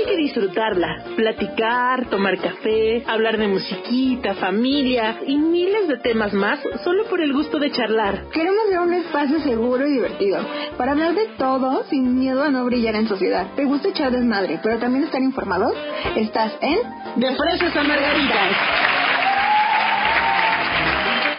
hay que disfrutarla, platicar, tomar café, hablar de musiquita, familia y miles de temas más solo por el gusto de charlar. Queremos ser un espacio seguro y divertido para hablar de todo sin miedo a no brillar en sociedad. ¿Te gusta echar desmadre, pero también estar informado? Estás en De Fresas a Margaritas.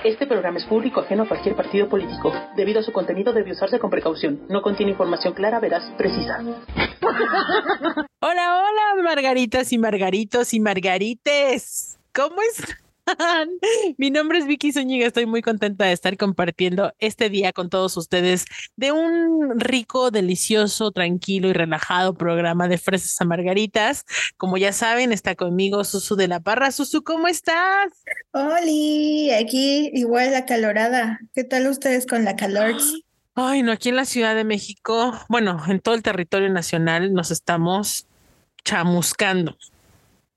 Este programa es público ajeno a cualquier partido político. Debido a su contenido debe usarse con precaución. No contiene información clara, veraz, precisa. hola, hola, margaritas y margaritos y margarites. ¿Cómo están? Mi nombre es Vicky Zúñiga, estoy muy contenta de estar compartiendo este día con todos ustedes de un rico, delicioso, tranquilo y relajado programa de fresas a margaritas. Como ya saben, está conmigo Susu de la Parra. Susu, ¿cómo estás? Hola, aquí igual la calorada. ¿Qué tal ustedes con la calor? Ay, no, aquí en la Ciudad de México, bueno, en todo el territorio nacional nos estamos chamuscando.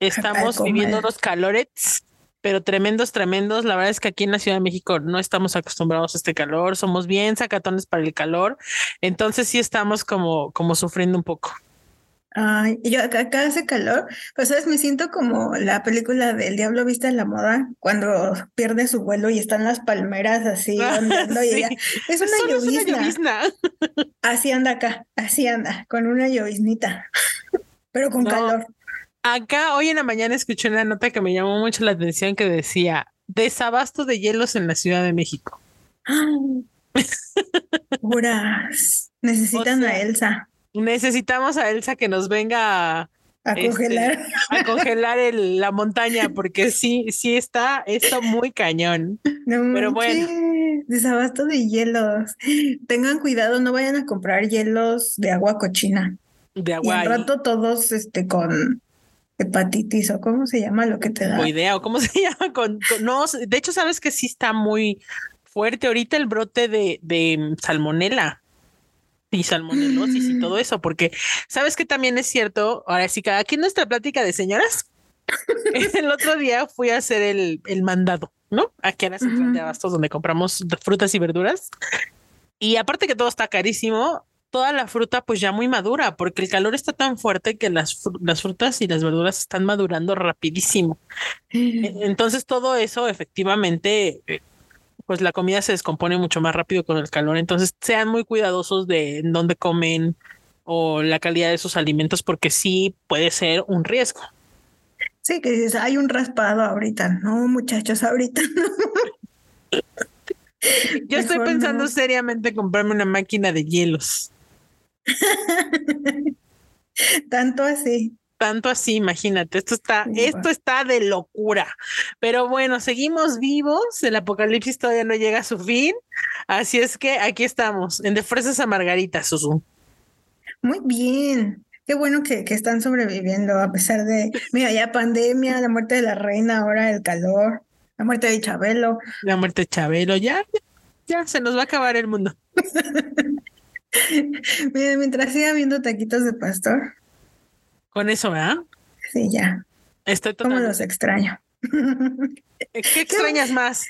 Estamos viviendo los calores pero tremendos, tremendos. La verdad es que aquí en la Ciudad de México no estamos acostumbrados a este calor, somos bien sacatones para el calor, entonces sí estamos como, como sufriendo un poco. Ay, yo acá, hace calor, pues sabes, me siento como la película del Diablo Vista en la Moda, cuando pierde su vuelo y están las palmeras así andando y es una llovizna. Así anda acá, así anda, con una lloviznita, pero con calor. Acá hoy en la mañana escuché una nota que me llamó mucho la atención que decía desabasto de hielos en la Ciudad de México. Puras. Necesitan a Elsa. Necesitamos a Elsa que nos venga a, este, congelar. a congelar la montaña, porque sí, sí está esto muy cañón. Pero bueno. Desabasto de hielos. Tengan cuidado, no vayan a comprar hielos de agua cochina. De agua. Y al rato todos este con hepatitis o cómo se llama lo que te da. O idea o cómo se llama con, no, de hecho sabes que sí está muy fuerte ahorita el brote de, de salmonela y salmonelosis y todo eso, porque sabes que también es cierto, ahora sí, aquí en nuestra plática de señoras, el otro día fui a hacer el, el mandado, ¿no? Aquí a la central de abastos donde compramos frutas y verduras. Y aparte que todo está carísimo, toda la fruta pues ya muy madura, porque el calor está tan fuerte que las, las frutas y las verduras están madurando rapidísimo. E, entonces todo eso efectivamente, eh, pues la comida se descompone mucho más rápido con el calor. Entonces sean muy cuidadosos de dónde comen o la calidad de sus alimentos, porque sí puede ser un riesgo. Sí, que dices, hay un raspado ahorita. No, muchachos, ahorita no. Yo estoy pensando seriamente comprarme una máquina de hielos. Tanto así. Tanto así, imagínate, esto está, esto está de locura. Pero bueno, seguimos vivos, el apocalipsis todavía no llega a su fin, así es que aquí estamos, en De Fresas a Margarita, Susu. Muy bien, qué bueno que, que están sobreviviendo a pesar de, mira, ya pandemia, la muerte de la reina, ahora el calor, la muerte de Chabelo. La muerte de Chabelo, ya, ya se nos va a acabar el mundo. mientras siga viendo taquitos de pastor. Con eso, ¿verdad? Sí, ya. Estoy totalmente... ¿Cómo los extraño? ¿Qué extrañas más?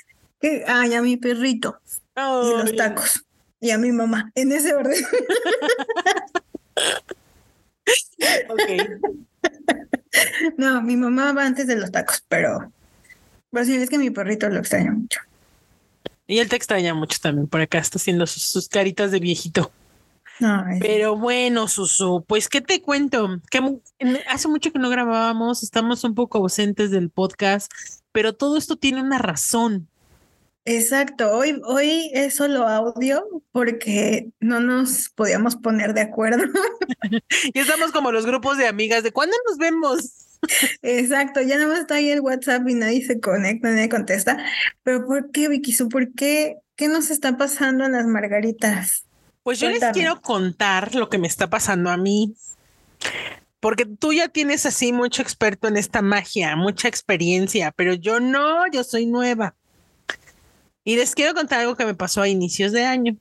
Ay, a mi perrito. Y los tacos. Y a mi mamá. En ese orden. No, mi mamá va antes de los tacos, pero. Pues sí, es que mi perrito lo extraña mucho. Y él te extraña mucho también. Por acá está haciendo sus caritas de viejito. Pero bueno, Susu, pues qué te cuento, que hace mucho que no grabábamos, estamos un poco ausentes del podcast, pero todo esto tiene una razón. Exacto, hoy, hoy es solo audio porque no nos podíamos poner de acuerdo. y estamos como los grupos de amigas de cuándo nos vemos. Exacto, ya nada más está ahí el WhatsApp y nadie se conecta, nadie contesta. Pero ¿por qué, Vicky? ¿Por qué? ¿Qué nos está pasando en las margaritas? Pues yo les quiero contar lo que me está pasando a mí, porque tú ya tienes así mucho experto en esta magia, mucha experiencia, pero yo no, yo soy nueva. Y les quiero contar algo que me pasó a inicios de año.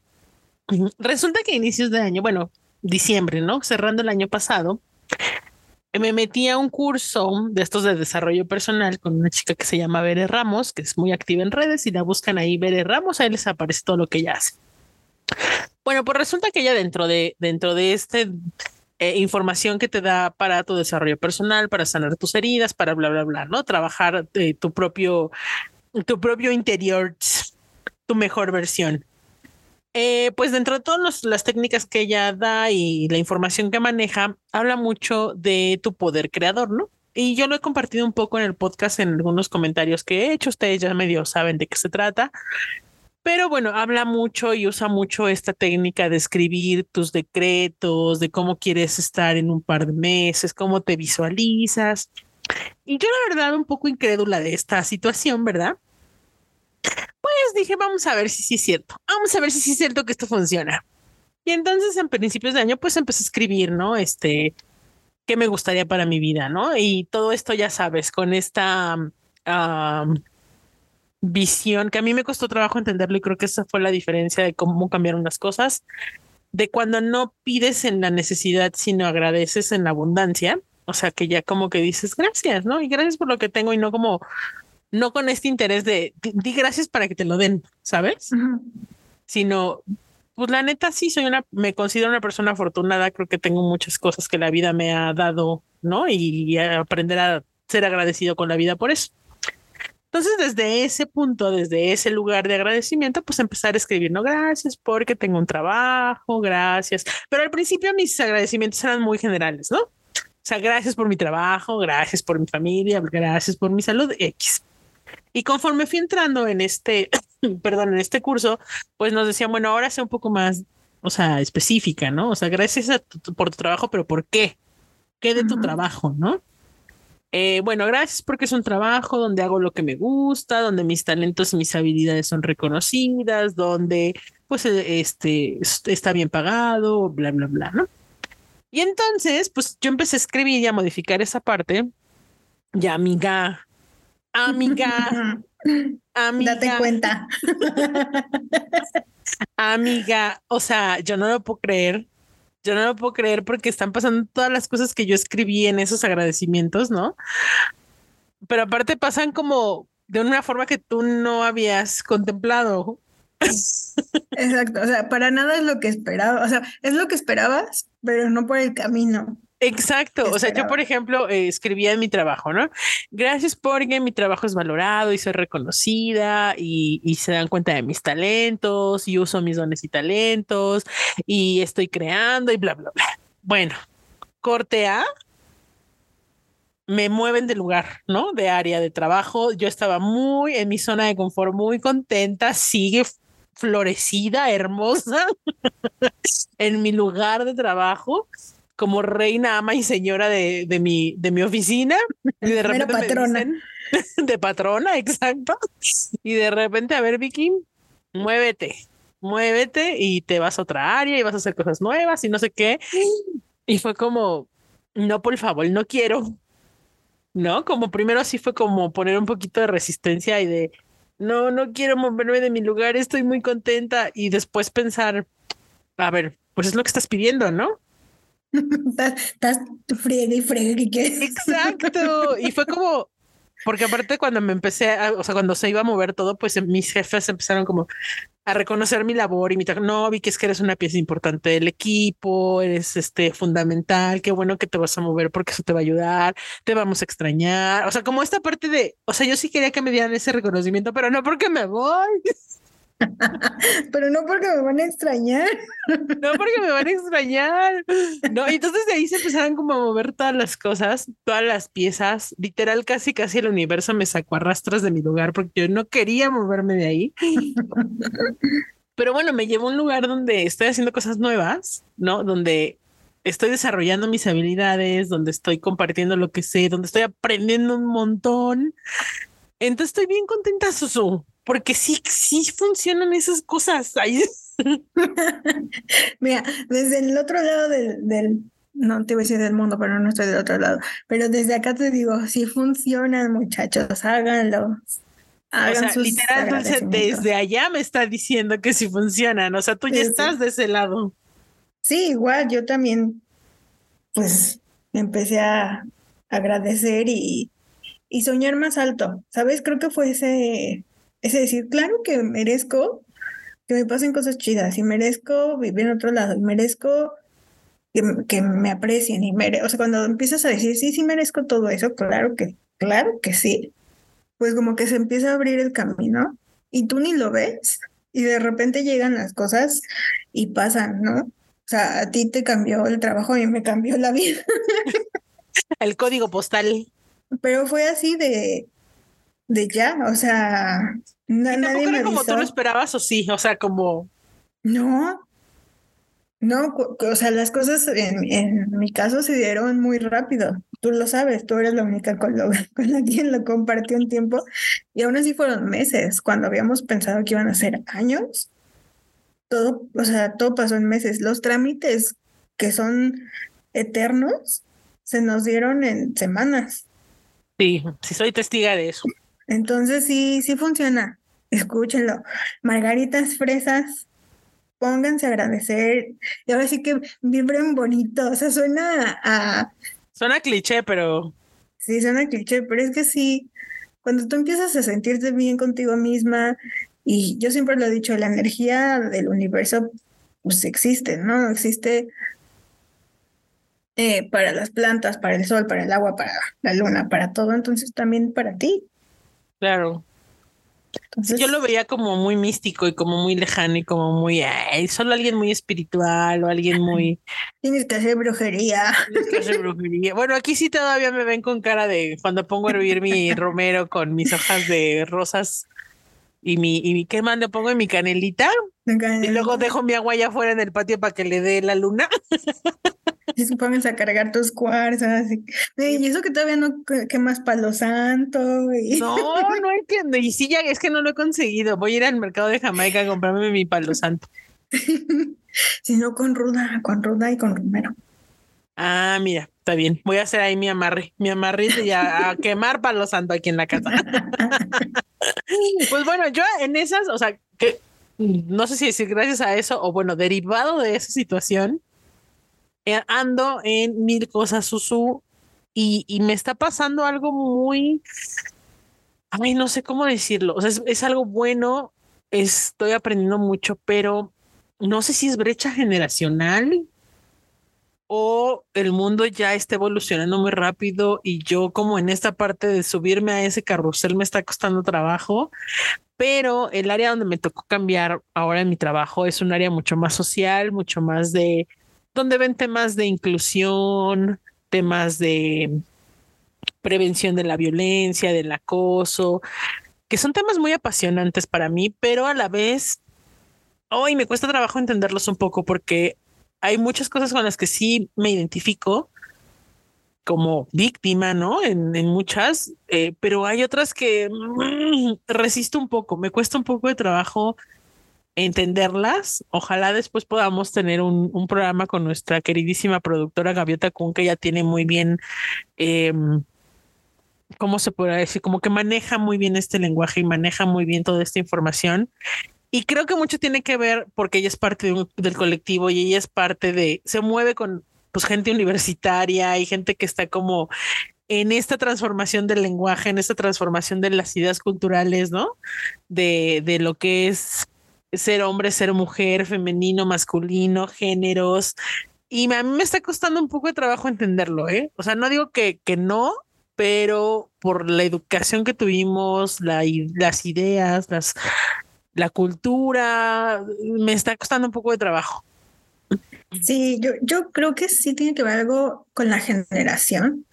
Resulta que a inicios de año, bueno, diciembre, ¿no? Cerrando el año pasado, me metí a un curso de estos de desarrollo personal con una chica que se llama Bere Ramos, que es muy activa en redes y la buscan ahí Bere Ramos, ahí les aparece todo lo que ella hace. Bueno, pues resulta que ella dentro de, dentro de este eh, información que te da para tu desarrollo personal, para sanar tus heridas, para bla, bla, bla, ¿no? Trabajar eh, tu propio, tu propio interior, tu mejor versión. Eh, pues dentro de todas las técnicas que ella da y la información que maneja, habla mucho de tu poder creador, ¿no? Y yo lo he compartido un poco en el podcast en algunos comentarios que he hecho. Ustedes ya medio saben de qué se trata. Pero bueno, habla mucho y usa mucho esta técnica de escribir tus decretos, de cómo quieres estar en un par de meses, cómo te visualizas. Y yo la verdad un poco incrédula de esta situación, ¿verdad? Pues dije, vamos a ver si sí es cierto. Vamos a ver si sí es cierto que esto funciona. Y entonces en principios de año pues empecé a escribir, ¿no? Este, qué me gustaría para mi vida, ¿no? Y todo esto ya sabes, con esta visión que a mí me costó trabajo entenderlo y creo que esa fue la diferencia de cómo cambiaron las cosas, de cuando no pides en la necesidad, sino agradeces en la abundancia. O sea, que ya como que dices gracias, ¿no? Y gracias por lo que tengo y no como, no con este interés de di, gracias para que te lo den, ¿sabes? Sino pues la neta sí soy una, me considero una persona afortunada, creo que tengo muchas cosas que la vida me ha dado, ¿no? Y, aprender a ser agradecido con la vida por eso. Entonces, desde ese punto, desde ese lugar de agradecimiento, pues empezar a escribir, no, gracias porque tengo un trabajo, gracias. Pero al principio mis agradecimientos eran muy generales, ¿no? O sea, gracias por mi trabajo, gracias por mi familia, gracias por mi salud, X. Y conforme fui entrando en este, perdón, en este curso, pues nos decían, bueno, ahora sea un poco más, o sea, específica, ¿no? O sea, gracias por tu trabajo, pero ¿por qué? ¿Qué de tu trabajo, no? Eh, bueno, gracias porque es un trabajo donde hago lo que me gusta, donde mis talentos y mis habilidades son reconocidas, donde pues e, este está bien pagado, bla, bla, bla, ¿no? Y entonces, pues yo empecé a escribir y a modificar esa parte. Ya, amiga, amiga, amiga. Date cuenta. amiga, o sea, yo no lo puedo creer. Yo no lo puedo creer porque están pasando todas las cosas que yo escribí en esos agradecimientos, ¿no? Pero aparte pasan como de una forma que tú no habías contemplado. Exacto, o sea, para nada es lo que esperaba, o sea, es lo que esperabas, pero no por el camino. Exacto. O sea, yo, por ejemplo, eh, escribía en mi trabajo, ¿no? Gracias porque mi trabajo es valorado y soy reconocida y, y, se dan cuenta de mis talentos y uso mis dones y talentos y estoy creando y bla, bla, bla. Bueno, corte A, me mueven de lugar, ¿no? De área de trabajo. Yo estaba muy en mi zona de confort, muy contenta, sigue florecida, hermosa en mi lugar de trabajo como reina, ama y señora de, de mi, de mi oficina. Y de repente patrona. de patrona, exacto. Y de repente, a ver, Vicky, muévete, muévete y te vas a otra área y vas a hacer cosas nuevas y no sé qué. Y fue como, no, por favor, no quiero. ¿No? Como primero así fue como poner un poquito de resistencia y de, no, no quiero moverme de mi lugar, estoy muy contenta. Y después pensar, a ver, pues es lo que estás pidiendo, ¿no? Estás friegue y friegue. Exacto. Y fue como, porque aparte cuando me empecé, o sea, cuando se iba a mover todo, pues mis jefes empezaron como a reconocer mi labor y mi no, vi que es que eres una pieza importante del equipo, eres este fundamental, qué bueno que te vas a mover porque eso te va a ayudar, te vamos a extrañar. O sea, como esta parte de, o sea, yo sí quería que me dieran ese reconocimiento, pero no porque me voy. Pero no porque me van a extrañar. No porque me van a extrañar. No, y entonces de ahí se empezaron como a mover todas las cosas, todas las piezas. Literal, casi casi el universo me sacó a rastras de mi lugar porque yo no quería moverme de ahí. Pero bueno, me llevó a un lugar donde estoy haciendo cosas nuevas, ¿no? Donde estoy desarrollando mis habilidades, donde estoy compartiendo lo que sé, donde estoy aprendiendo un montón. Entonces estoy bien contenta, Susu porque sí, sí funcionan esas cosas. Ahí. Mira, desde el otro lado del, del, no te voy a decir del mundo, pero no estoy del otro lado, pero desde acá te digo, sí funcionan, muchachos, háganlo. Hagan o sea, literal, desde allá me está diciendo que sí funcionan, o sea, tú ya estás de ese lado. Sí, igual, yo también, pues, empecé a agradecer y, y soñar más alto, ¿sabes? Creo que fue ese es decir, claro que merezco que me pasen cosas chidas y merezco vivir en otro lado y merezco que, me aprecien y mere o sea, cuando empiezas a decir, sí, sí merezco todo eso, claro que, claro que sí, pues como que se empieza a abrir el camino y tú ni lo ves y de repente llegan las cosas y pasan, ¿no? O sea, a ti te cambió el trabajo y me cambió la vida. el código postal. Pero fue así de, de ya, o sea, nadie me como tú lo esperabas o sí, o sea, como... No, no, o sea, las cosas en, en, mi caso se dieron muy rápido. Tú lo sabes, tú eres la única con, lo, con la quien lo compartió un tiempo y aún así fueron meses. Cuando habíamos pensado que iban a ser años, todo, o sea, todo pasó en meses. Los trámites que son eternos se nos dieron en semanas. Sí, sí soy testiga de eso. Entonces sí, sí funciona. Escúchenlo. Margaritas fresas pónganse a agradecer y ahora sí que vibren bonito, o sea, suena a... Suena cliché, pero... Sí, suena cliché, pero es que sí, cuando tú empiezas a sentirte bien contigo misma, y yo siempre lo he dicho, la energía del universo pues existe, ¿no? Existe eh, para las plantas, para el sol, para el agua, para la luna, para todo, entonces también para ti. Claro yo lo veía como muy místico y como muy lejano y como muy, solo alguien muy espiritual o alguien muy... Tienes que hacer brujería. Tienes que hacer brujería. Bueno, aquí sí todavía me ven con cara de cuando pongo a hervir mi romero con mis hojas de rosas y mi, y ¿qué más le pongo en mi canelita? Y luego dejo mi agua allá afuera en el patio para que le dé la luna. Y se pónganse a cargar tus cuarzas. Y, eso que todavía no quemas palo santo. No, no entiendo. Y sí, ya es que no lo he conseguido. Voy a ir al mercado de Jamaica a comprarme mi palo santo. Sino con ruda, con ruda y con romero. Ah, mira, está bien. Voy a hacer ahí mi amarre, mi amarre y a, a quemar palo santo aquí en la casa. pues bueno, yo en esas, o sea, que no sé si decir gracias a eso o bueno, derivado de esa situación, ando en mil cosas, Susu, y, y, me está pasando algo muy, a mí no sé cómo decirlo, o sea, es, algo bueno, estoy aprendiendo mucho, pero no sé si es brecha generacional o el mundo ya está evolucionando muy rápido y yo como en esta parte de subirme a ese carrusel me está costando trabajo, pero el área donde me tocó cambiar ahora en mi trabajo es un área mucho más social, mucho más de donde ven temas de inclusión, temas de prevención de la violencia, del acoso, que son temas muy apasionantes para mí, pero a la vez, hoy me cuesta trabajo entenderlos un poco porque hay muchas cosas con las que sí me identifico como víctima, ¿no? En, muchas, eh, pero hay otras que mm, resisto un poco, me cuesta un poco de trabajo entenderlas. Ojalá después podamos tener un, programa con nuestra queridísima productora Gaviota Kun, que ya tiene muy bien, eh, ¿cómo se puede decir? Como que maneja muy bien este lenguaje y maneja muy bien toda esta información. Y creo que mucho tiene que ver porque ella es parte del colectivo y ella es parte de, se mueve con pues gente universitaria y gente que está como en esta transformación del lenguaje, en esta transformación de las ideas culturales, ¿no? De, de lo que es ser hombre, ser mujer, femenino, masculino, géneros. Y a mí me está costando un poco de trabajo entenderlo, ¿eh? O sea, no digo que, que no, pero por la educación que tuvimos, la, las ideas, las, la cultura, me está costando un poco de trabajo. Sí, yo, yo creo que sí tiene que ver algo con la generación,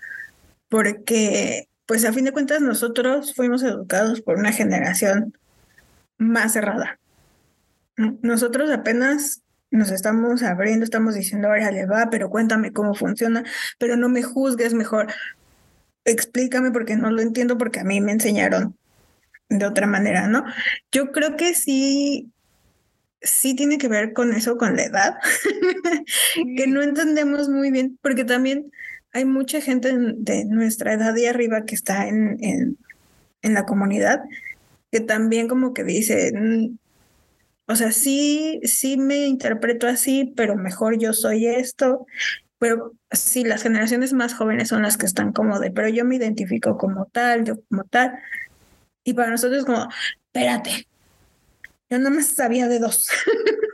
porque pues a fin de cuentas nosotros fuimos educados por una generación más cerrada. Nosotros apenas nos estamos abriendo, estamos diciendo, ahora le va, pero cuéntame cómo funciona, pero no me juzgues, mejor explícame porque no lo entiendo porque a mí me enseñaron de otra manera, ¿no? Yo creo que sí, sí tiene que ver con eso, con la edad, que no entendemos muy bien, porque también hay mucha gente de nuestra edad y arriba que está en, en, en la comunidad que también como que dice, o sea, sí, sí me interpreto así, pero mejor yo soy esto. Pero sí, las generaciones más jóvenes son las que están como de, pero yo me identifico como tal, yo como tal. Y para nosotros es como, espérate, yo no me sabía de dos.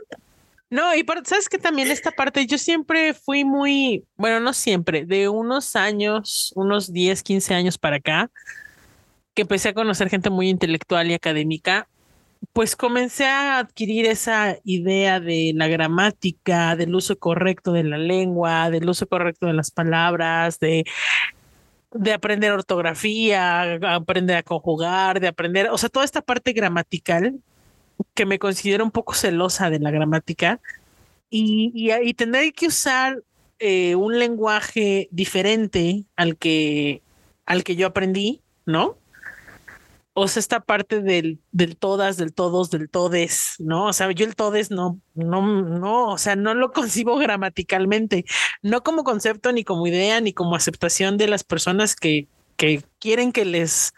No, y sabes que también esta parte, yo siempre fui muy, bueno, no siempre, de unos años, unos 10, 15 años para acá, que empecé a conocer gente muy intelectual y académica, pues comencé a adquirir esa idea de la gramática, del uso correcto de la lengua, del uso correcto de las palabras, de, de aprender ortografía, aprender a conjugar, de aprender, o sea, toda esta parte gramatical que me considero un poco celosa de la gramática y, y, tener que usar eh, un lenguaje diferente al que, al que yo aprendí, ¿no? O sea, esta parte del, del todas, del todos, del todes, ¿no? O sea, yo el todes no, no, no, o sea, no lo concibo gramaticalmente, no como concepto, ni como idea, ni como aceptación de las personas que, que quieren que les,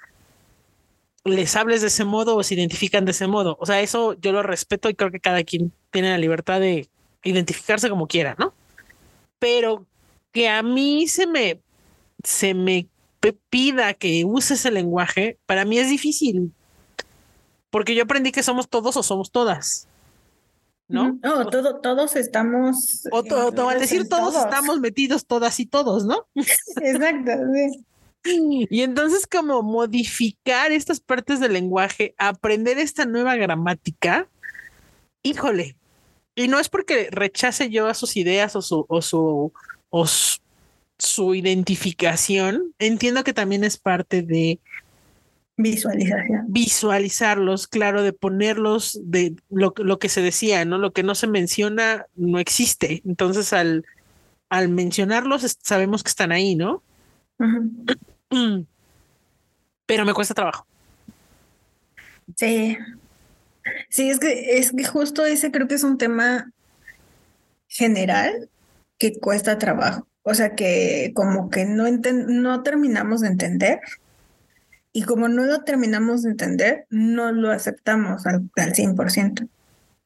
les hables de ese modo o se identifican de ese modo. O sea, eso yo lo respeto y creo que cada quien tiene la libertad de identificarse como quiera, ¿no? Pero que a mí se me, se me pida que use ese lenguaje, para mí es difícil. Porque yo aprendí que somos todos o somos todas. ¿No? No, todo, todos estamos. O, todo, al decir todos, estamos metidos todas y todos, ¿no? Exacto. Y entonces, como modificar estas partes del lenguaje, aprender esta nueva gramática, híjole. Y no es porque rechace yo a sus ideas o su, o su, o su su identificación, entiendo que también es parte de visualización. Visualizarlos, claro, de ponerlos de lo, lo que se decía, ¿no? Lo que no se menciona no existe. Entonces, al, al mencionarlos, sabemos que están ahí, ¿no? Pero me cuesta trabajo. Sí. Sí, es que, es que justo ese creo que es un tema general que cuesta trabajo. O sea que como que no, no terminamos de entender y como no lo terminamos de entender, no lo aceptamos al, al 100%.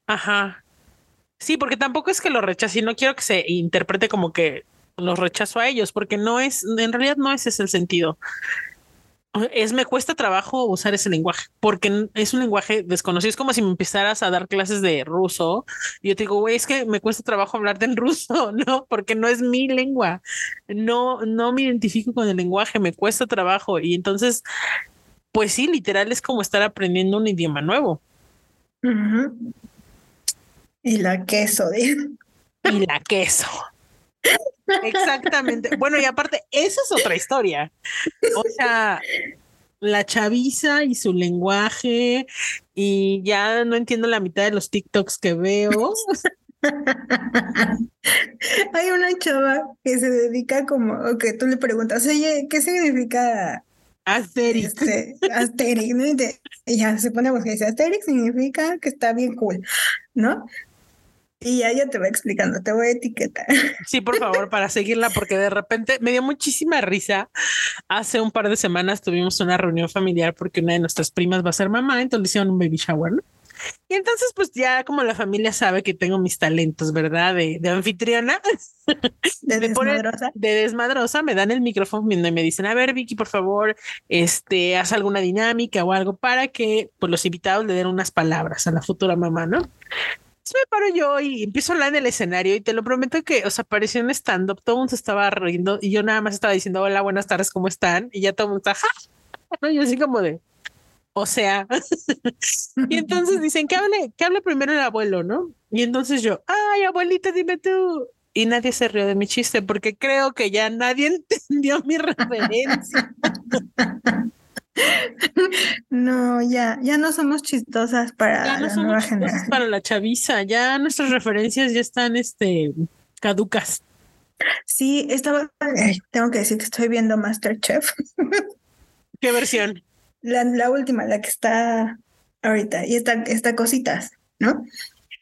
Ajá. Sí, porque tampoco es que lo rechace y no quiero que se interprete como que los rechazo a ellos, porque no es, en realidad no ese es el sentido es me cuesta trabajo usar ese lenguaje porque es un lenguaje desconocido. Es como si me empezaras a dar clases de ruso y yo te digo, güey, es que me cuesta trabajo hablarte en ruso, ¿no? Porque no es mi lengua. No, no me identifico con el lenguaje, me cuesta trabajo. Y entonces, pues sí, literal es como estar aprendiendo un idioma nuevo. Y la queso, Y la queso. Exactamente. Bueno, y aparte, esa es otra historia. O sea, la chaviza y su lenguaje, y ya no entiendo la mitad de los TikToks que veo. Hay una chava que se dedica como, que tú le preguntas, oye, ¿qué significa Asterix? Este, Asterix, ¿no? Y ella se pone a buscar y dice, Asterix significa que está bien cool, ¿no? Y ya, ya te va explicando, te voy a etiquetar. Sí, por favor, para seguirla, porque de repente me dio muchísima risa. Hace un par de semanas tuvimos una reunión familiar porque una de nuestras primas va a ser mamá, entonces le hicieron un baby shower, ¿no? Y entonces, pues ya como la familia sabe que tengo mis talentos, ¿verdad? De, de anfitriona. De desmadrosa. de desmadrosa, me dan el micrófono y me dicen, a ver, Vicky, por favor, este, haz alguna dinámica o algo para que pues, los invitados le den unas palabras a la futura mamá, ¿no? Me paro yo y empiezo a hablar en el escenario y te lo prometo que, o sea, apareció en stand-up, todo el mundo estaba riendo y yo nada más estaba diciendo, hola, buenas tardes, ¿cómo están? Y ya todo el mundo está, ¿no? Y así como de, o sea, y entonces dicen que hable, que hable primero el abuelo, ¿no? Y entonces yo, ay, abuelita, dime tú. Y nadie se rió de mi chiste porque creo que ya nadie entendió mi referencia. No, ya, ya no somos chistosas para la nueva generación. Para la chaviza, ya nuestras referencias ya están este caducas. Sí, estaba, tengo que decir que estoy viendo Masterchef. ¿Qué versión? La, la última, la que está ahorita, y está, está cositas, ¿no?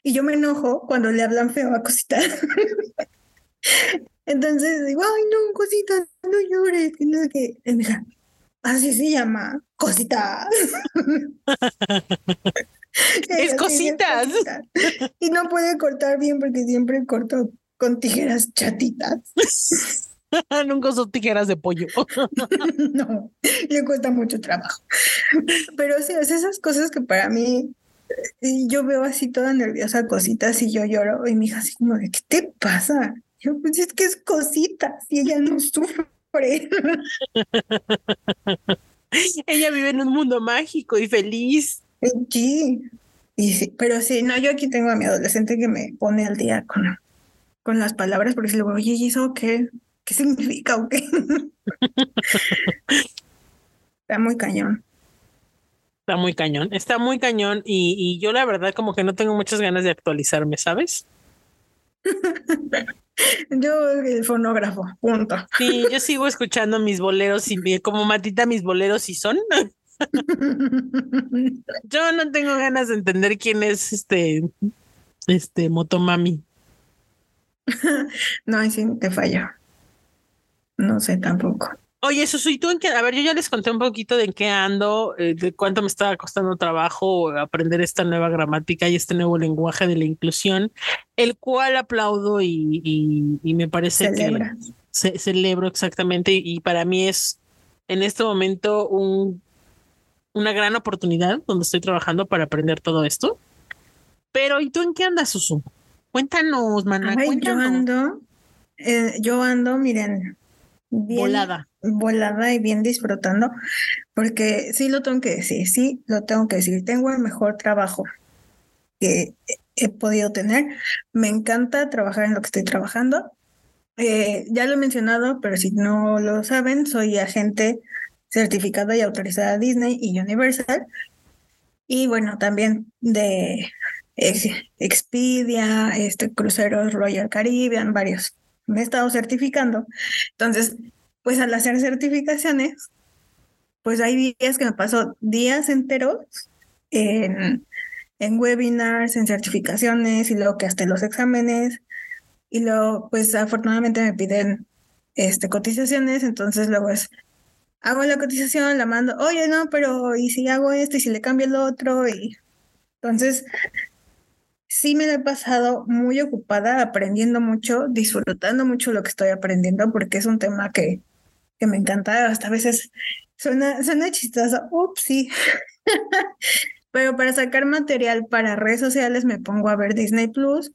Y yo me enojo cuando le hablan feo a cositas. Entonces digo, ay no, cositas, no llores, y no sé qué. Así se llama, cositas. es cositas. Y no puede cortar bien porque siempre corto con tijeras chatitas. Nunca usó tijeras de pollo. no, le cuesta mucho trabajo. Pero sí, es esas cosas que para mí y yo veo así toda nerviosa cositas y yo lloro y mi hija así como de, ¿qué te pasa? Yo, pues es que es cositas y ella no sufre. ella vive en un mundo mágico y feliz. Sí, y sí, pero sí, no, yo aquí tengo a mi adolescente que me pone al día con, con las palabras, porque si le digo, oye, ¿y eso qué? ¿Qué significa o qué? Está muy cañón. Está muy cañón, está muy cañón y, y yo la verdad como que no tengo muchas ganas de actualizarme, ¿sabes? Yo el fonógrafo, punto. Sí, yo sigo escuchando mis boleros y como Matita mis boleros y son. yo no tengo ganas de entender quién es este este Motomami. no, sí, te fallo. No sé tampoco. Oye, eso soy tú en qué, a ver, yo ya les conté un poquito de en qué ando, eh, de cuánto me estaba costando trabajo aprender esta nueva gramática y este nuevo lenguaje de la inclusión, el cual aplaudo y, y, me parece que celebro exactamente y, para mí es en este momento un, una gran oportunidad donde estoy trabajando para aprender todo esto. Pero, ¿y tú en qué andas, Susu? Cuéntanos, mana. Yo ando, eh, yo ando, miren, volada. Volada y bien disfrutando, porque sí lo tengo que decir, sí lo tengo que decir, tengo el mejor trabajo que he podido tener. Me encanta trabajar en lo que estoy trabajando. Eh, ya lo he mencionado, pero si no lo saben, soy agente certificada y autorizada Disney y Universal. Y bueno, también de Expedia, este, cruceros Royal Caribbean, varios me he estado certificando. Entonces, pues al hacer certificaciones, pues hay días que me paso días enteros en, en webinars, en certificaciones y luego que hasta los exámenes. Y luego, pues afortunadamente me piden este, cotizaciones, entonces luego es, hago la cotización, la mando, oye, no, pero ¿y si hago esto y si le cambio el otro? Y entonces, sí me he pasado muy ocupada aprendiendo mucho, disfrutando mucho lo que estoy aprendiendo, porque es un tema que, que me encanta. Hasta a veces suena, suena chistoso, ups, sí. Pero para sacar material para redes sociales me pongo a ver Disney Plus,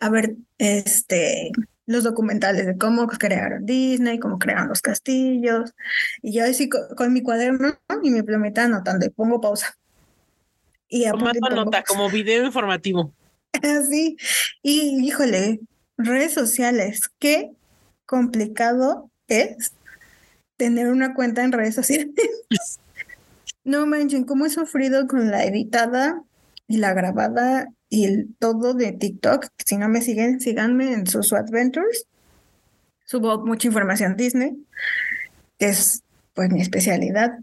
a ver este los documentales de cómo crearon Disney, cómo crearon los castillos. Y yo así con, mi cuaderno y mi plumita anotando y pongo pausa. Y Tomando nota, como video informativo. Así. Y híjole, redes sociales, qué complicado es tener una cuenta en redes sociales. no manchen, cómo he sufrido con la editada y la grabada y todo de TikTok. Si no me siguen, síganme en sus Adventures. Subo mucha información Disney, es pues mi especialidad.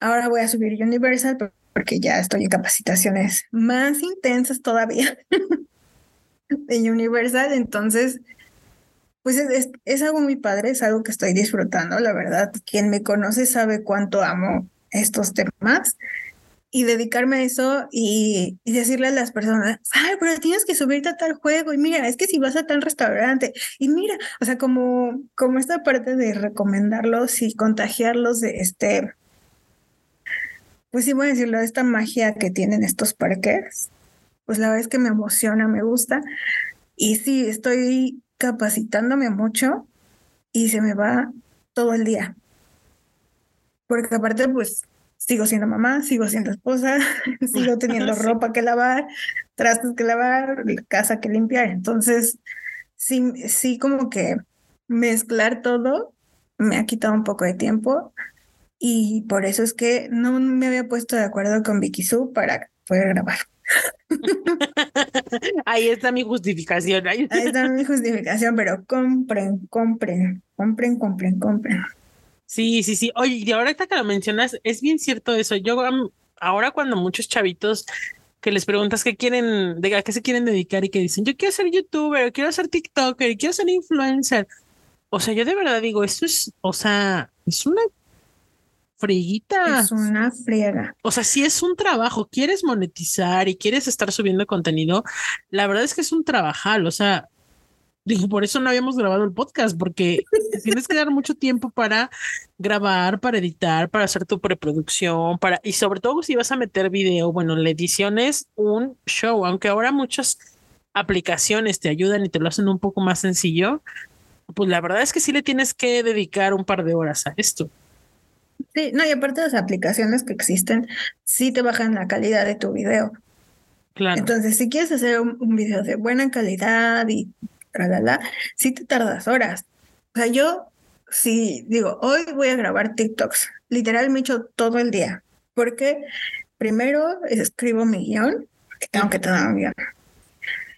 Ahora voy a subir Universal, porque ya estoy en capacitaciones más intensas todavía de Universal, entonces, pues es, es, algo muy padre, es algo que estoy disfrutando, la verdad. Quien me conoce sabe cuánto amo estos temas y dedicarme a eso y, y, decirle a las personas, ay, pero tienes que subirte a tal juego y mira, es que si vas a tal restaurante y mira, o sea, como, como esta parte de recomendarlos y contagiarlos de este pues sí voy a decirlo, esta magia que tienen estos parques, pues la verdad es que me emociona, me gusta. Y sí, estoy capacitándome mucho y se me va todo el día. Porque aparte, pues sigo siendo mamá, sigo siendo esposa, sigo teniendo ropa que lavar, trastes que lavar, casa que limpiar. Entonces, sí, sí, como que mezclar todo me ha quitado un poco de tiempo y por eso es que no me había puesto de acuerdo con Vicky Su para poder grabar. Ahí está mi justificación. Ahí está. mi justificación, pero compren, compren, compren, compren, compren. Sí, sí, sí. Oye, y ahorita que lo mencionas, es bien cierto eso. Yo ahora cuando muchos chavitos que les preguntas qué quieren, de a qué se quieren dedicar y que dicen, yo quiero ser youtuber, quiero ser TikToker, quiero ser influencer. O sea, yo de verdad digo, esto es, o sea, es una friguita. Es una friega. O sea, si es un trabajo, quieres monetizar y quieres estar subiendo contenido, la verdad es que es un trabajal. O sea, Digo, por eso no habíamos grabado el podcast, porque tienes que dar mucho tiempo para grabar, para editar, para hacer tu preproducción, para, y sobre todo si vas a meter video, bueno, la edición es un show, aunque ahora muchas aplicaciones te ayudan y te lo hacen un poco más sencillo, pues la verdad es que sí le tienes que dedicar un par de horas a esto. Sí, no, y aparte las aplicaciones que existen, sí te bajan la calidad de tu video. Claro. Entonces, si quieres hacer un, un video de buena calidad y tralala, sí te tardas horas. O sea, yo, sí, digo, hoy voy a grabar TikToks, literal me echo todo el día, porque primero escribo mi guion, que tengo que tener un guion.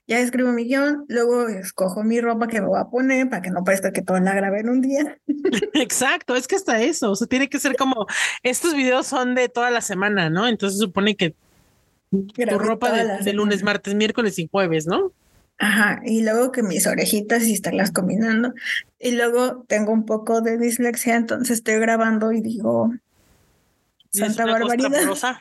Ya escribo mi guion, luego escojo mi ropa que me voy a poner para que no parezca que todo la grabé en un día. Exacto, es que hasta eso, o sea, tiene que ser como, estos videos son de toda la semana, ¿no? Entonces supone que tu ropa de, de lunes, martes, miércoles y jueves, ¿no? Ajá, y luego que mis orejitas y estarlas combinando. Y luego tengo un poco de dislexia, entonces estoy grabando y digo, Y es Santa una barbaridad.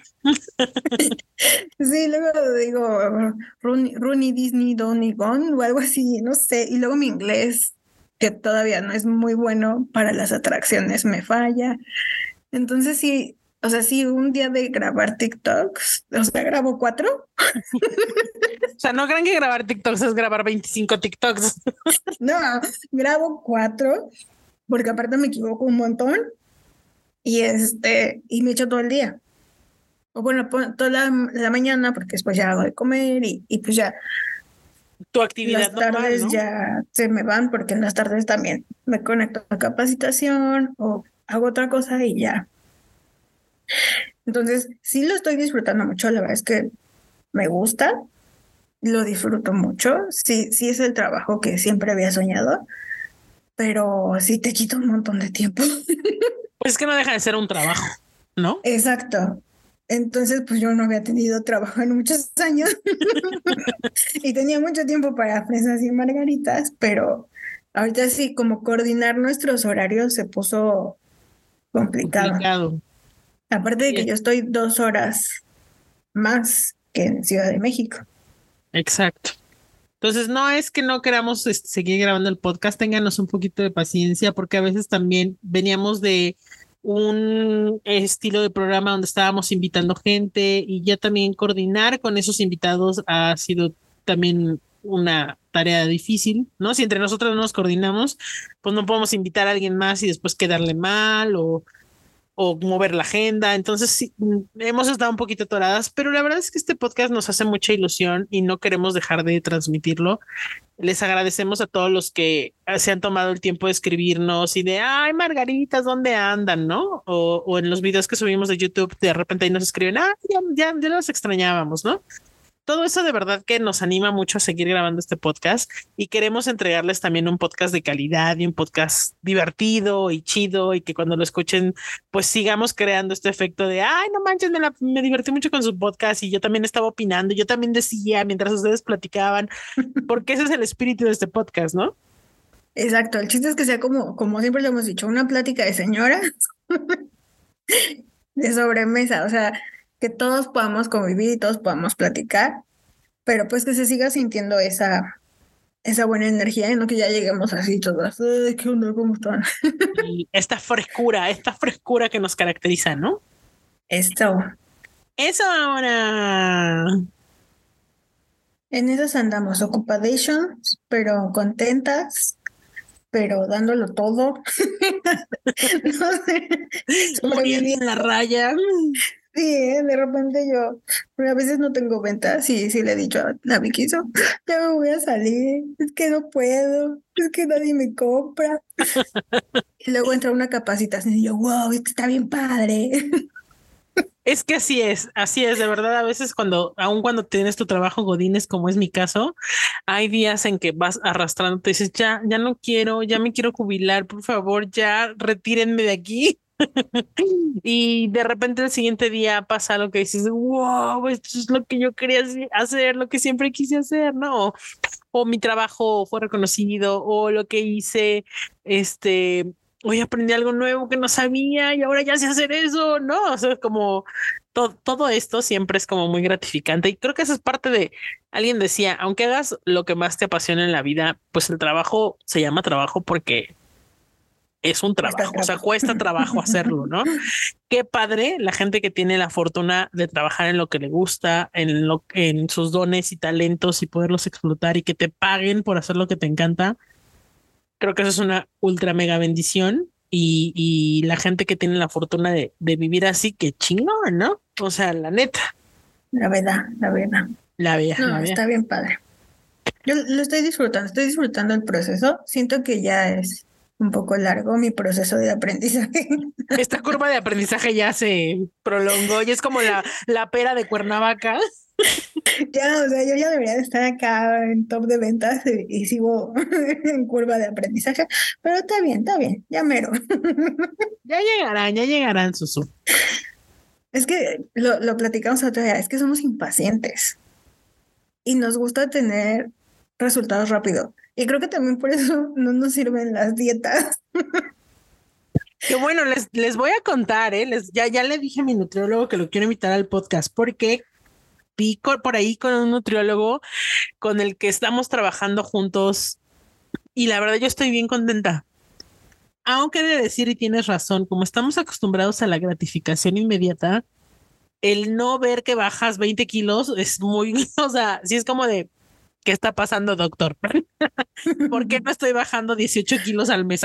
Sí, luego digo Rooney Disney Donny Gone o algo así, no sé. Y luego mi inglés, que todavía no es muy bueno para las atracciones, me falla. Entonces sí, o sea, sí, un día de grabar TikToks, o sea, grabo cuatro. O sea, no crean que grabar TikToks es grabar 25 TikToks. No, grabo cuatro, porque aparte me equivoco un montón. Y este, y me echo todo el día. O bueno, toda la, la mañana, porque después ya hago de comer y, y pues ya Tu actividad Las normal, tardes ¿no? ya se me van porque en las tardes también me conecto a capacitación o hago otra cosa y ya. Entonces, sí lo estoy disfrutando mucho, la verdad es que me gusta, lo disfruto mucho, sí, sí es el trabajo que siempre había soñado, pero sí te quita un montón de tiempo. Pues es que no deja de ser un trabajo, ¿no? Exacto. Entonces, pues yo no había tenido trabajo en muchos años y tenía mucho tiempo para fresas y margaritas, pero ahorita sí, como coordinar nuestros horarios se puso complicado. Complicado. Aparte de que Sí. yo estoy dos horas más que en Ciudad de México. Exacto. Entonces, no es que no queramos este, seguir grabando el podcast, ténganos un poquito de paciencia, porque a veces también veníamos de un estilo de programa donde estábamos invitando gente y ya también coordinar con esos invitados ha sido también una tarea difícil, ¿no? Si entre nosotros no nos coordinamos, pues no podemos invitar a alguien más y después quedarle mal o, o mover la agenda. Entonces, sí, mm, hemos estado un poquito atoradas, pero la verdad es que este podcast nos hace mucha ilusión y no queremos dejar de transmitirlo. Les agradecemos a todos los que eh, se han tomado el tiempo de escribirnos y de, ay, Margaritas, ¿dónde andan? ¿No? O, o en los videos que subimos de YouTube, de repente ahí nos escriben, ah, ya, ya, ya los extrañábamos, ¿no? Todo eso de verdad que nos anima mucho a seguir grabando este podcast y queremos entregarles también un podcast de calidad y un podcast divertido y chido y que cuando lo escuchen pues sigamos creando este efecto de, ay, no manches, me, la- me divertí mucho con su podcast y yo también estaba opinando, yo también decía mientras ustedes platicaban, porque ese es el espíritu de este podcast, ¿no? Exacto, el chiste es que sea como, como siempre lo hemos dicho, una plática de señoras de sobremesa, o sea, que todos podamos convivir y todos podamos platicar, pero pues que se siga sintiendo esa, esa buena energía y no que ya lleguemos así todas, "Ay, ¿qué onda? ¿Cómo están? Y esta frescura, esta frescura que nos caracteriza, ¿no? Esto, Eso ahora. en esas andamos, ocupations, pero contentas, pero dándolo todo. No sé, Muriendo en la raya. Sí, ¿eh? de repente yo, pero a veces no tengo ventas y sí le he dicho a la Vicky, "So, ya me voy a salir, es que no puedo, es que nadie me compra. Y luego entra una capacitación y yo, wow, esto está bien padre. Es que así es, así es, de verdad, a veces cuando, aun cuando tienes tu trabajo godines, como es mi caso, hay días en que vas arrastrando, te dices, ya, ya no quiero, ya me quiero jubilar, por favor, ya retírenme de aquí. Y de repente el siguiente día pasa lo que dices, wow, esto es lo que yo quería hace- hacer, lo que siempre quise hacer, ¿no? O mi trabajo fue reconocido, o lo que hice, este, hoy aprendí algo nuevo que no sabía y ahora ya sé hacer eso, ¿no? O sea, como todo esto siempre es como muy gratificante y creo que eso es parte de, alguien decía, aunque hagas lo que más te apasiona en la vida, pues el trabajo se llama trabajo porque es un trabajo, o sea, cuesta trabajo hacerlo, ¿no? Qué padre la gente que tiene la fortuna de trabajar en lo que le gusta, en lo en sus dones y talentos y poderlos explotar y que te paguen por hacer lo que te encanta. Creo que eso es una ultra mega bendición y, y la gente que tiene la fortuna de, de vivir así, qué chingón, ¿no? O sea, la neta. La verdad, la verdad. La verdad. No, está bien padre. Yo lo estoy disfrutando, estoy disfrutando el proceso. Siento que ya es un poco largo mi proceso de aprendizaje. Esta curva de aprendizaje ya se prolongó y es como la, la pera de Cuernavaca. Ya, o sea, yo ya debería de estar acá en top de ventas y, sigo en curva de aprendizaje, pero está bien, está bien, ya mero. Ya llegarán, ya llegarán, Susu. Es que lo, lo platicamos otra vez, es que somos impacientes y nos gusta tener resultados rápido. Y creo que también por eso no nos sirven las dietas. Que bueno, les, les voy a contar, ¿eh? Les, ya, ya le dije a mi nutriólogo que lo quiero invitar al podcast porque vi por ahí con un nutriólogo con el que estamos trabajando juntos y la verdad yo estoy bien contenta. Aunque de decir, y tienes razón, como estamos acostumbrados a la gratificación inmediata, el no ver que bajas 20 kilos es muy, o sea, sí es como de, ¿qué está pasando, doctor? ¿Por qué no estoy bajando 18 kilos al mes?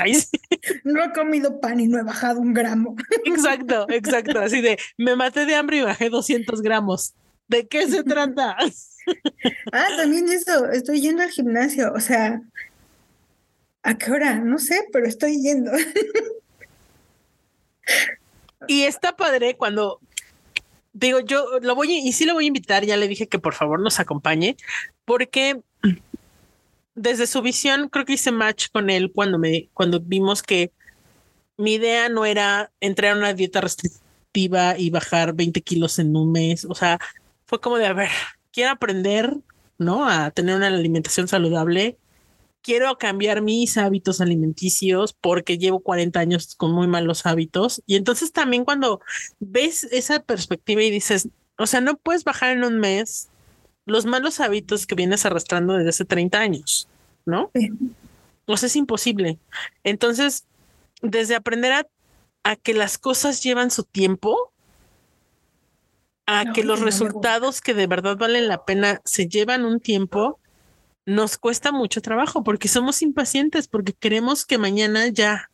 no he comido pan y no he bajado un gramo. exacto, exacto. Así de, me maté de hambre y bajé 200 gramos. ¿De qué se trata? ah, también eso, estoy yendo al gimnasio, o sea, ¿a qué hora? No sé, pero estoy yendo. y está padre cuando digo, yo lo voy y sí lo voy a invitar, ya le dije que por favor nos acompañe, porque desde su visión creo que hice match con él cuando me cuando vimos que mi idea no era entrar a una dieta restrictiva y bajar 20 kilos en un mes, o sea, fue como de, a ver, quiero aprender, ¿no? A tener una alimentación saludable. Quiero cambiar mis hábitos alimenticios porque llevo 40 años con muy malos hábitos. Y entonces también cuando ves esa perspectiva y dices, o sea, no puedes bajar en un mes los malos hábitos que vienes arrastrando desde hace 30 años, ¿no? O sea, es imposible. Entonces, desde aprender a, a que las cosas llevan su tiempo, a que los resultados que de verdad valen la pena se llevan un tiempo, nos cuesta mucho trabajo porque somos impacientes, porque queremos que mañana ya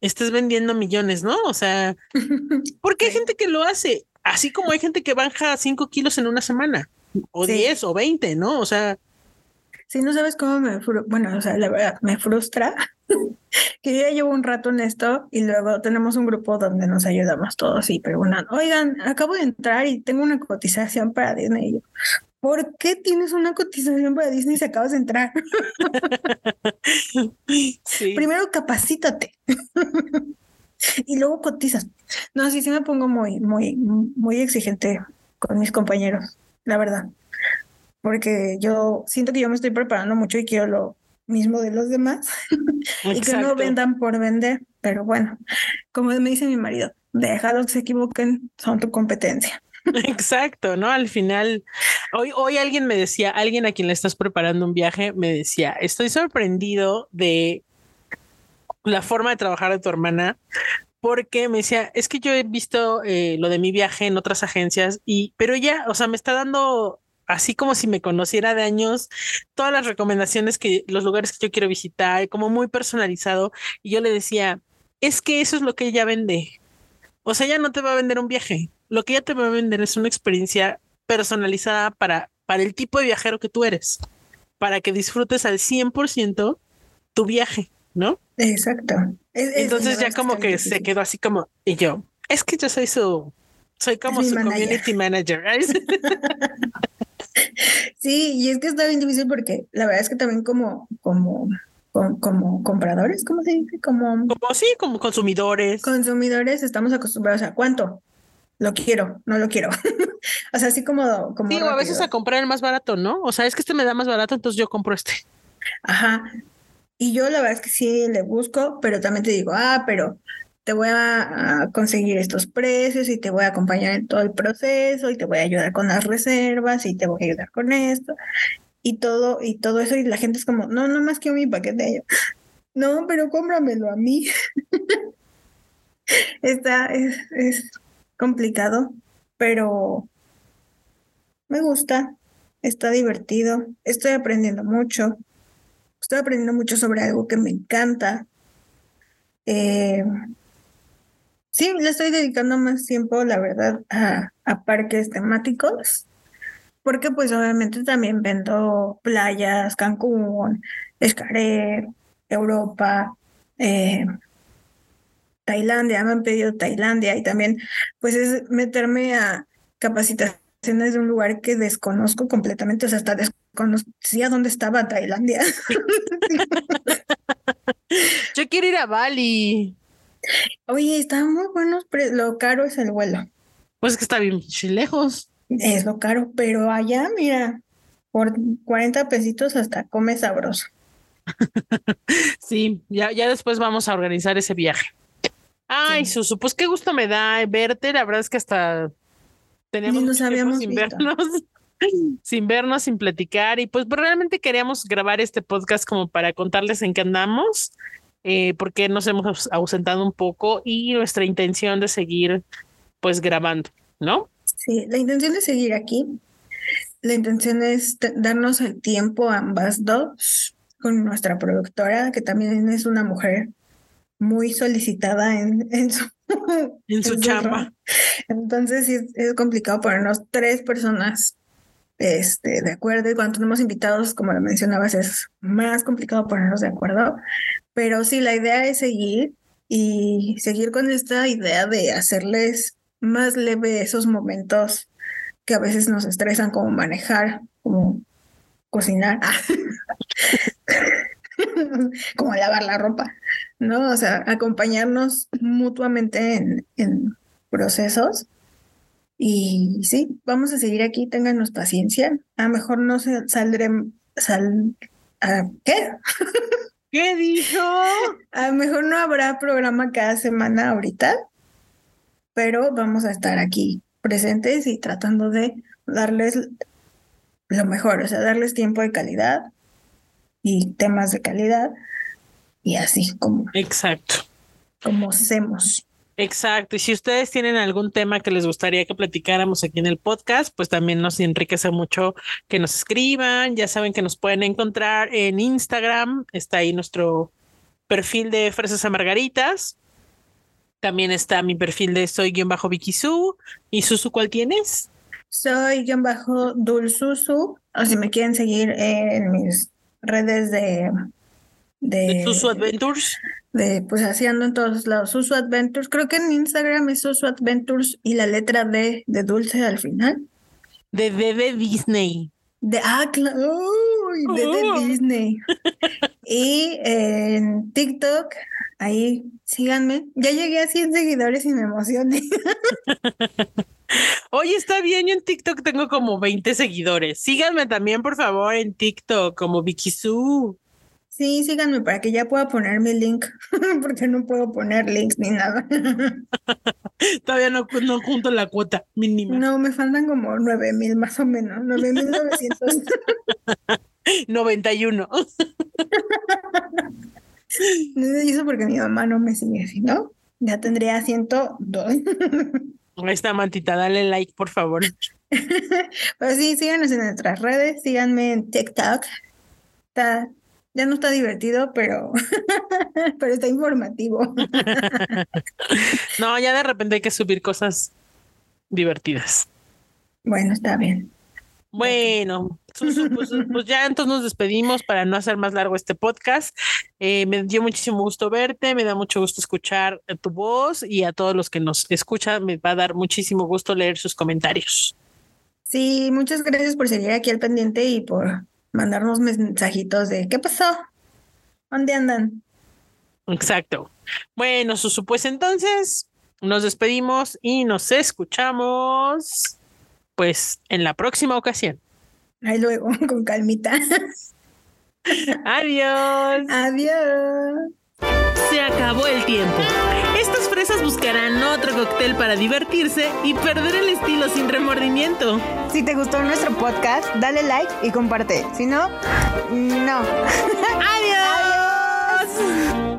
estés vendiendo millones, ¿no? O sea, porque hay gente que lo hace, así como hay gente que baja cinco kilos en una semana, o diez o veinte, ¿no? O sea, si no sabes cómo me, bueno, o sea, la verdad, me frustra que yo ya llevo un rato en esto y luego tenemos un grupo donde nos ayudamos todos y preguntan, oigan, acabo de entrar y tengo una cotización para Disney. Y yo, ¿por qué tienes una cotización para Disney si acabas de entrar? Primero capacítate y luego cotizas. No, sí, sí me pongo muy, muy, muy exigente con mis compañeros, la verdad porque yo siento que yo me estoy preparando mucho y quiero lo mismo de los demás y que no vendan por vender, pero bueno, como me dice mi marido, déjalos que se equivoquen, son tu competencia. Exacto, ¿no? Al final, hoy, hoy alguien me decía, alguien a quien le estás preparando un viaje, me decía, estoy sorprendido de la forma de trabajar de tu hermana, porque me decía, es que yo he visto eh, lo de mi viaje en otras agencias y, pero ya, o sea, me está dando así como si me conociera de años, todas las recomendaciones que los lugares que yo quiero visitar, como muy personalizado. Y yo le decía, es que eso es lo que ella vende. O sea, ella no te va a vender un viaje. Lo que ella te va a vender es una experiencia personalizada para, para el tipo de viajero que tú eres, para que disfrutes al 100% tu viaje, ¿no? Exacto. Entonces ya como que se quedó así como, y yo, es que yo soy su, soy como su community manager. Sí, y es que está bien difícil porque la verdad es que también como, como, como, compradores, ¿cómo se dice? Como, como sí, como consumidores. Consumidores estamos acostumbrados a cuánto. Lo quiero, no lo quiero. o sea, así como, como. a veces a comprar el más barato, ¿no? O sea, es que este me da más barato, entonces yo compro este. Ajá. Y yo la verdad es que sí le busco, pero también te digo, ah, pero te voy a, conseguir estos precios y te voy a acompañar en todo el proceso y te voy a ayudar con las reservas y te voy a ayudar con esto y todo y todo eso y la gente es como, no, no más que mi paquete. no, pero cómpramelo a mí. Está, es, es complicado, pero me gusta, está divertido, estoy aprendiendo mucho, estoy aprendiendo mucho sobre algo que me encanta. Eh, sí, le estoy dedicando más tiempo, la verdad, a, parques temáticos, porque pues obviamente también vendo playas, Cancún, Escaré, Europa, eh, Tailandia, me han pedido Tailandia y también pues es meterme a capacitaciones de un lugar que desconozco completamente, o sea, hasta desconocía dónde estaba Tailandia. Yo quiero ir a Bali. Oye, están muy buenos, pero lo caro es el vuelo. Pues es que está bien lejos. Es lo caro, pero allá, mira, por 40 pesitos hasta come sabroso. sí, ya, ya después vamos a organizar ese viaje. Ay, Susu, pues qué gusto me da verte. La verdad es que hasta teníamos nos habíamos sin vernos, sin vernos, sin platicar. Y pues realmente queríamos grabar este podcast como para contarles en qué andamos, eh, porque nos hemos ausentado un poco y nuestra intención de seguir pues grabando, ¿no? Sí, la intención de seguir aquí, la intención es darnos el tiempo ambas dos con nuestra productora, que también es una mujer muy solicitada en, en su, en su chamba. Entonces sí, es complicado ponernos tres personas este, de acuerdo y cuando tenemos invitados, como lo mencionabas, es más complicado ponernos de acuerdo. Pero sí, la idea es seguir y seguir con esta idea de hacerles más leve esos momentos que a veces nos estresan, como manejar, como cocinar. como lavar la ropa, ¿no? O sea, acompañarnos mutuamente en, en procesos. Y sí, vamos a seguir aquí, ténganos paciencia. A lo mejor no se saldremos, sal, ¿qué? ¿Qué dijo? A lo mejor no habrá programa cada semana ahorita, pero vamos a estar aquí presentes y tratando de darles lo mejor, o sea, darles tiempo de calidad y temas de calidad y así como. Exacto. Como hacemos. Exacto. Y si ustedes tienen algún tema que les gustaría que platicáramos aquí en el podcast, pues también nos enriquece mucho que nos escriban. Ya saben que nos pueden encontrar en Instagram. Está ahí nuestro perfil de Fresas a Margaritas. También está mi perfil de soy-Vicky Su. ¿Y Susu cuál tienes? Soy-Dulsusu. O si me quieren seguir en mis redes de... De, Susu Adventures. De, pues haciendo en todos lados. Susu Adventures. Creo que en Instagram es Susu Adventures y la letra D de dulce al final. De de Disney. De, ah, claro. de, de oh. Disney. y en TikTok, ahí síganme. Ya llegué a 100 seguidores y me emocioné. Oye, está bien, yo en TikTok tengo como 20 seguidores. Síganme también, por favor, en TikTok como Vicky Sí, síganme para que ya pueda poner mi link, porque no puedo poner links ni nada. Todavía no, no junto la cuota mínima. No, me faltan como 9 mil más o menos, 9 mil 900. 91. Y eso porque mi mamá no me sigue ¿no? Ya tendría 102. Ahí está, Mantita, dale like, por favor. pues sí, síganos en nuestras redes, síganme en TikTok. Está, ya no está divertido, pero, pero está informativo. no, ya de repente hay que subir cosas divertidas. Bueno, está bien. Bueno, pues, pues, ya entonces nos despedimos para no hacer más largo este podcast. Eh, me dio muchísimo gusto verte, me da mucho gusto escuchar tu voz y a todos los que nos escuchan me va a dar muchísimo gusto leer sus comentarios. Sí, muchas gracias por seguir aquí al pendiente y por mandarnos mensajitos de qué pasó, dónde andan. Exacto. Bueno, Susu, pues entonces nos despedimos y nos escuchamos pues en la próxima ocasión. Ahí luego, con calmita. Adiós. Adiós. Se acabó el tiempo. Estas fresas buscarán otro cóctel para divertirse y perder el estilo sin remordimiento. Si te gustó nuestro podcast, dale like y comparte. Si no, no. ¡Adiós!